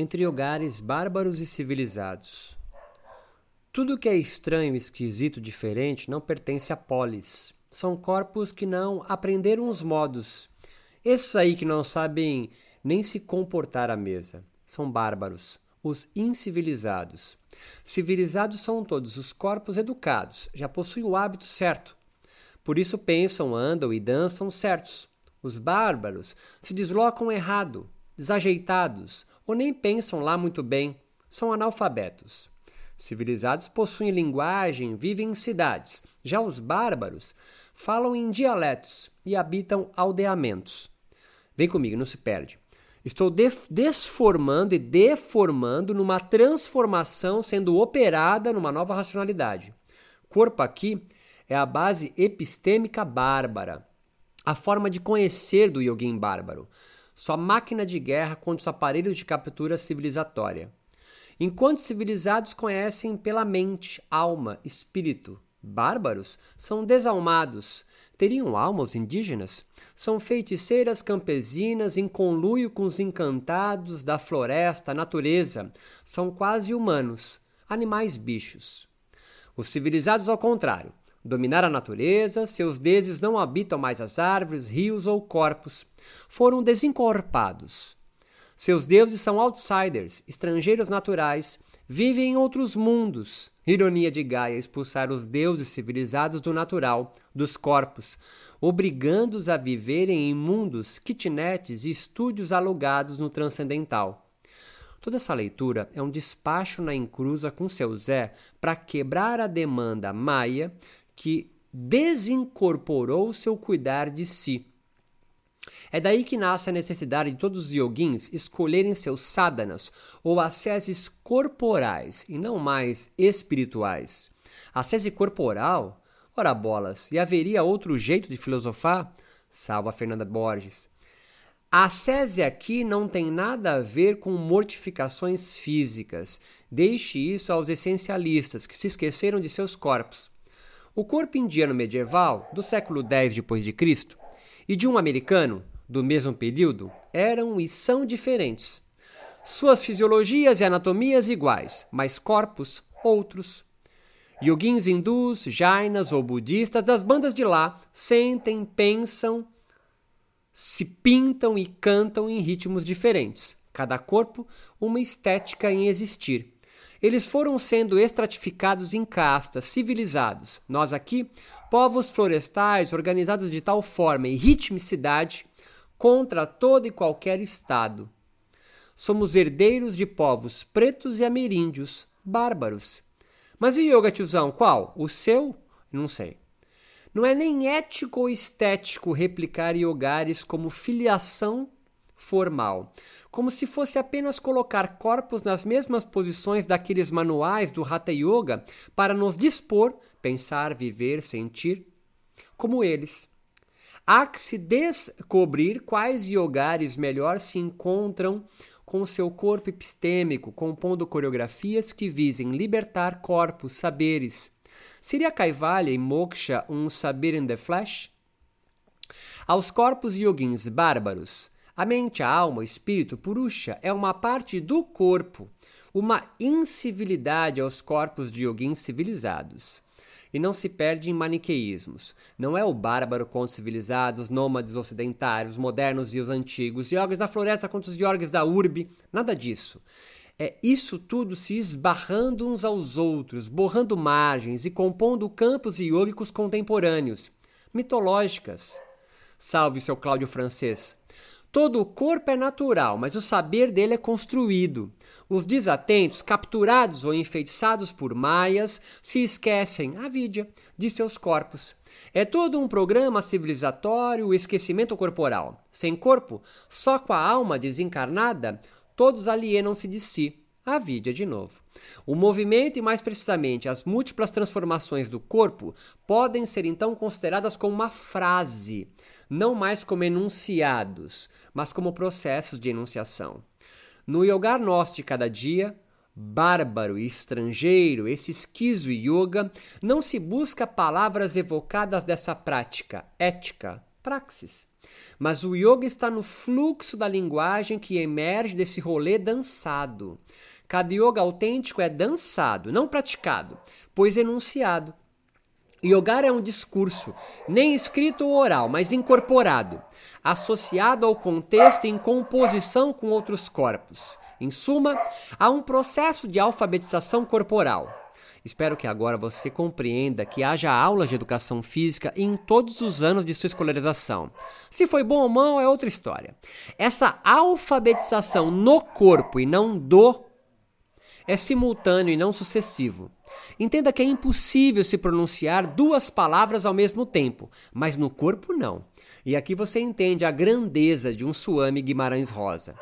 entre lugares bárbaros e civilizados. Tudo que é estranho, esquisito, diferente não pertence à polis. São corpos que não aprenderam os modos. Esses aí que não sabem nem se comportar à mesa. São bárbaros, os incivilizados. Civilizados são todos os corpos educados, já possuem o hábito certo. Por isso pensam, andam e dançam certos. Os bárbaros se deslocam errado, desajeitados, ou nem pensam lá muito bem, são analfabetos. Civilizados possuem linguagem, vivem em cidades. Já os bárbaros falam em dialetos e habitam aldeamentos. Vem comigo, não se perde. Estou desformando e deformando numa transformação sendo operada numa nova racionalidade. Corpo aqui é a base epistêmica bárbara, a forma de conhecer do yogin bárbaro sua máquina de guerra contra os aparelhos de captura civilizatória. Enquanto civilizados conhecem pela mente, alma, espírito, bárbaros são desalmados. Teriam alma os indígenas? São feiticeiras campesinas em conluio com os encantados da floresta, natureza. São quase humanos, animais bichos. Os civilizados, ao contrário, dominar a natureza, seus deuses não habitam mais as árvores, rios ou corpos. Foram desencorpados. Seus deuses são outsiders, estrangeiros naturais, vivem em outros mundos. Ironia de Gaia expulsar os deuses civilizados do natural, dos corpos, obrigando-os a viverem em mundos, kitnets e estúdios alugados no transcendental. Toda essa leitura é um despacho na encruza com seu Zé para quebrar a demanda maia que desincorporou seu cuidar de si. É daí que nasce a necessidade de todos os yogins escolherem seus sadhanas ou asceses corporais e não mais espirituais. A sese corporal? Ora bolas, e haveria outro jeito de filosofar? Salva Fernanda Borges. A sese aqui não tem nada a ver com mortificações físicas. Deixe isso aos essencialistas que se esqueceram de seus corpos. O corpo indiano medieval, do século X d.C., e de um americano, do mesmo período, eram e são diferentes. Suas fisiologias e anatomias iguais, mas corpos outros. Yogins hindus, jainas ou budistas das bandas de lá sentem, pensam, se pintam e cantam em ritmos diferentes. Cada corpo uma estética em existir. Eles foram sendo estratificados em castas, civilizados. Nós aqui, povos florestais organizados de tal forma e ritmicidade contra todo e qualquer Estado. Somos herdeiros de povos pretos e ameríndios, bárbaros. Mas o yoga, tiozão, qual? O seu? Não sei. Não é nem ético ou estético replicar yogares como filiação formal, como se fosse apenas colocar corpos nas mesmas posições daqueles manuais do Hatha Yoga para nos dispor, pensar, viver, sentir como eles. Há que se descobrir quais yogares melhor se encontram com seu corpo epistêmico, compondo coreografias que visem libertar corpos, saberes. Seria Kaivalya e Moksha um saber in the flesh? Aos corpos yogins bárbaros, a mente, a alma, o espírito, purusha, é uma parte do corpo, uma incivilidade aos corpos de yoguins civilizados. E não se perde em maniqueísmos. Não é o bárbaro contra os civilizados, nômades ocidentários, modernos e os antigos, yogis da floresta contra os yogis da urbe, nada disso. É isso tudo se esbarrando uns aos outros, borrando margens e compondo campos iógicos contemporâneos, mitológicas. Salve seu Cláudio Francês. Todo o corpo é natural, mas o saber dele é construído. Os desatentos, capturados ou enfeitiçados por maias, se esquecem, a vidya, de seus corpos. É todo um programa civilizatório o esquecimento corporal. Sem corpo, só com a alma desencarnada, todos alienam-se de si. A vidya de novo. O movimento e, mais precisamente, as múltiplas transformações do corpo podem ser então consideradas como uma frase, não mais como enunciados, mas como processos de enunciação. No yoga nosso de cada dia, bárbaro e estrangeiro, esse esquizo yoga, não se busca palavras evocadas dessa prática, ética, praxis. Mas o yoga está no fluxo da linguagem que emerge desse rolê dançado. Cada yoga autêntico é dançado, não praticado, pois enunciado. Yogar é um discurso, nem escrito ou oral, mas incorporado, associado ao contexto em composição com outros corpos. Em suma, há um processo de alfabetização corporal. Espero que agora você compreenda que haja aulas de educação física em todos os anos de sua escolarização. Se foi bom ou mal é outra história. Essa alfabetização no corpo e não do é simultâneo e não sucessivo. Entenda que é impossível se pronunciar duas palavras ao mesmo tempo, mas no corpo não. E aqui você entende a grandeza de um Suami Guimarães Rosa.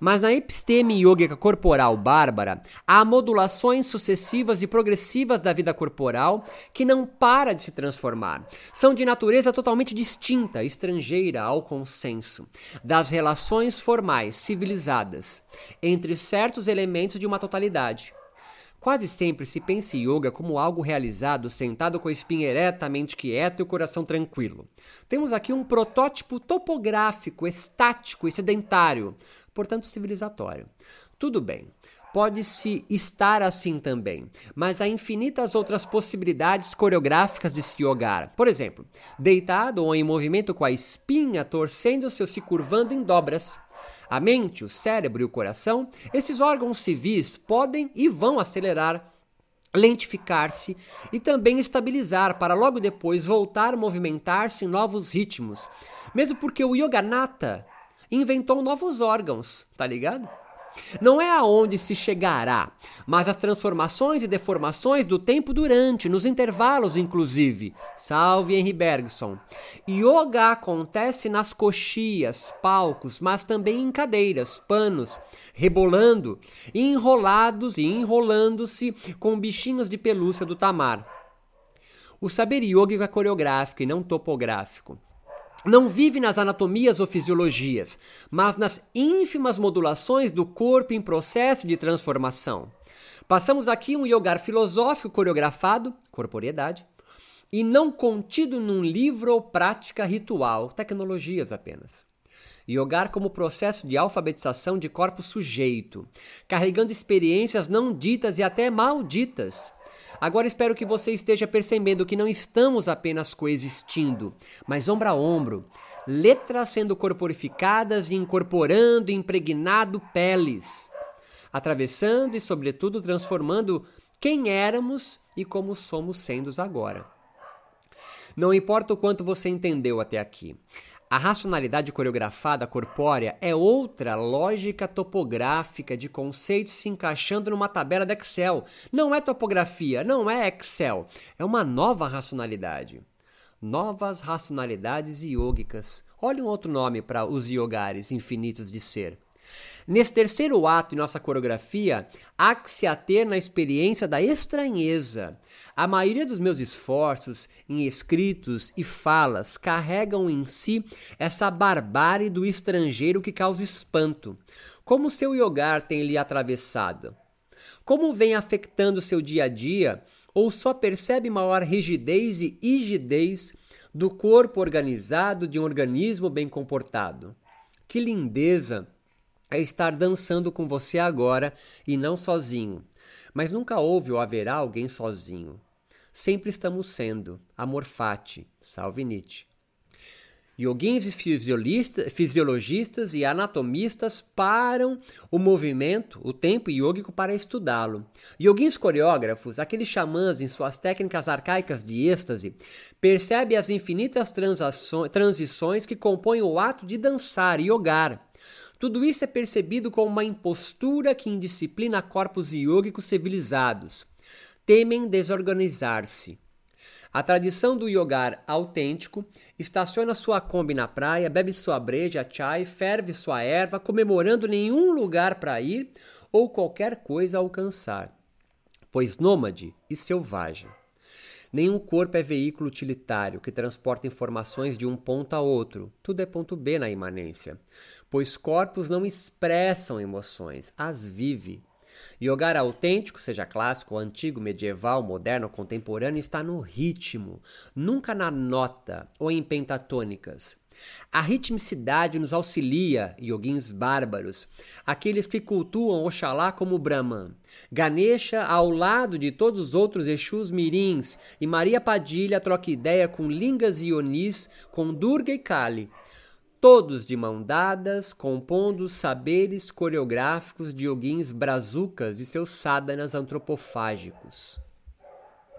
Mas na episteme yógica corporal bárbara, há modulações sucessivas e progressivas da vida corporal que não para de se transformar. São de natureza totalmente distinta, estrangeira ao consenso, das relações formais, civilizadas, entre certos elementos de uma totalidade. Quase sempre se pensa em yoga como algo realizado sentado com a espinha ereta, a mente quieta e o coração tranquilo. Temos aqui um protótipo topográfico, estático e sedentário, portanto civilizatório. Tudo bem. Pode-se estar assim também, mas há infinitas outras possibilidades coreográficas de se yogar. Por exemplo, deitado ou em movimento com a espinha torcendo-se ou se curvando em dobras. A mente, o cérebro e o coração, esses órgãos civis podem e vão acelerar lentificar-se e também estabilizar para logo depois voltar a movimentar-se em novos ritmos. Mesmo porque o Yoganata inventou novos órgãos, tá ligado? Não é aonde se chegará, mas as transformações e deformações do tempo durante, nos intervalos inclusive. Salve Henry Bergson. Yoga acontece nas coxias, palcos, mas também em cadeiras, panos, rebolando, enrolados e enrolando-se com bichinhos de pelúcia do tamar. O saber yoga é coreográfico e não topográfico não vive nas anatomias ou fisiologias, mas nas ínfimas modulações do corpo em processo de transformação. Passamos aqui um yogar filosófico coreografado, corporeidade, e não contido num livro ou prática ritual, tecnologias apenas. Yogar como processo de alfabetização de corpo sujeito, carregando experiências não ditas e até malditas, Agora espero que você esteja percebendo que não estamos apenas coexistindo, mas ombro a ombro, letras sendo corporificadas e incorporando, impregnado peles, atravessando e, sobretudo, transformando quem éramos e como somos sendo agora. Não importa o quanto você entendeu até aqui. A racionalidade coreografada corpórea é outra lógica topográfica de conceitos se encaixando numa tabela de Excel. Não é topografia, não é Excel. É uma nova racionalidade. Novas racionalidades iógicas. Olha um outro nome para os yogares infinitos de ser. Nesse terceiro ato em nossa coreografia, há que se ater na experiência da estranheza. A maioria dos meus esforços em escritos e falas carregam em si essa barbárie do estrangeiro que causa espanto. Como seu yogar tem lhe atravessado? Como vem afetando seu dia a dia? Ou só percebe maior rigidez e rigidez do corpo organizado de um organismo bem comportado? Que lindeza! É estar dançando com você agora e não sozinho. Mas nunca houve ou haverá alguém sozinho. Sempre estamos sendo. Amor fati. Salve Nietzsche. Yoguins fisiologistas e anatomistas param o movimento, o tempo yógico para estudá-lo. Yoguins coreógrafos, aqueles xamãs em suas técnicas arcaicas de êxtase, percebem as infinitas transições que compõem o ato de dançar e yogar. Tudo isso é percebido como uma impostura que indisciplina corpos iógicos civilizados. Temem desorganizar-se. A tradição do yogar autêntico estaciona sua Kombi na praia, bebe sua breja, chai, ferve sua erva, comemorando nenhum lugar para ir ou qualquer coisa alcançar, pois nômade e selvagem. Nenhum corpo é veículo utilitário que transporta informações de um ponto a outro. Tudo é ponto B na imanência. Pois corpos não expressam emoções, as vive. Yoga autêntico, seja clássico, antigo, medieval, moderno, contemporâneo, está no ritmo, nunca na nota ou em pentatônicas. A ritmicidade nos auxilia, yoguins bárbaros, aqueles que cultuam Oxalá como Brahman. Ganesha, ao lado de todos os outros Exus mirins, e Maria Padilha troca ideia com Lingas e Ionis, com Durga e Kali todos de mão dadas, compondo saberes coreográficos de yoguins brazucas e seus sadhanas antropofágicos.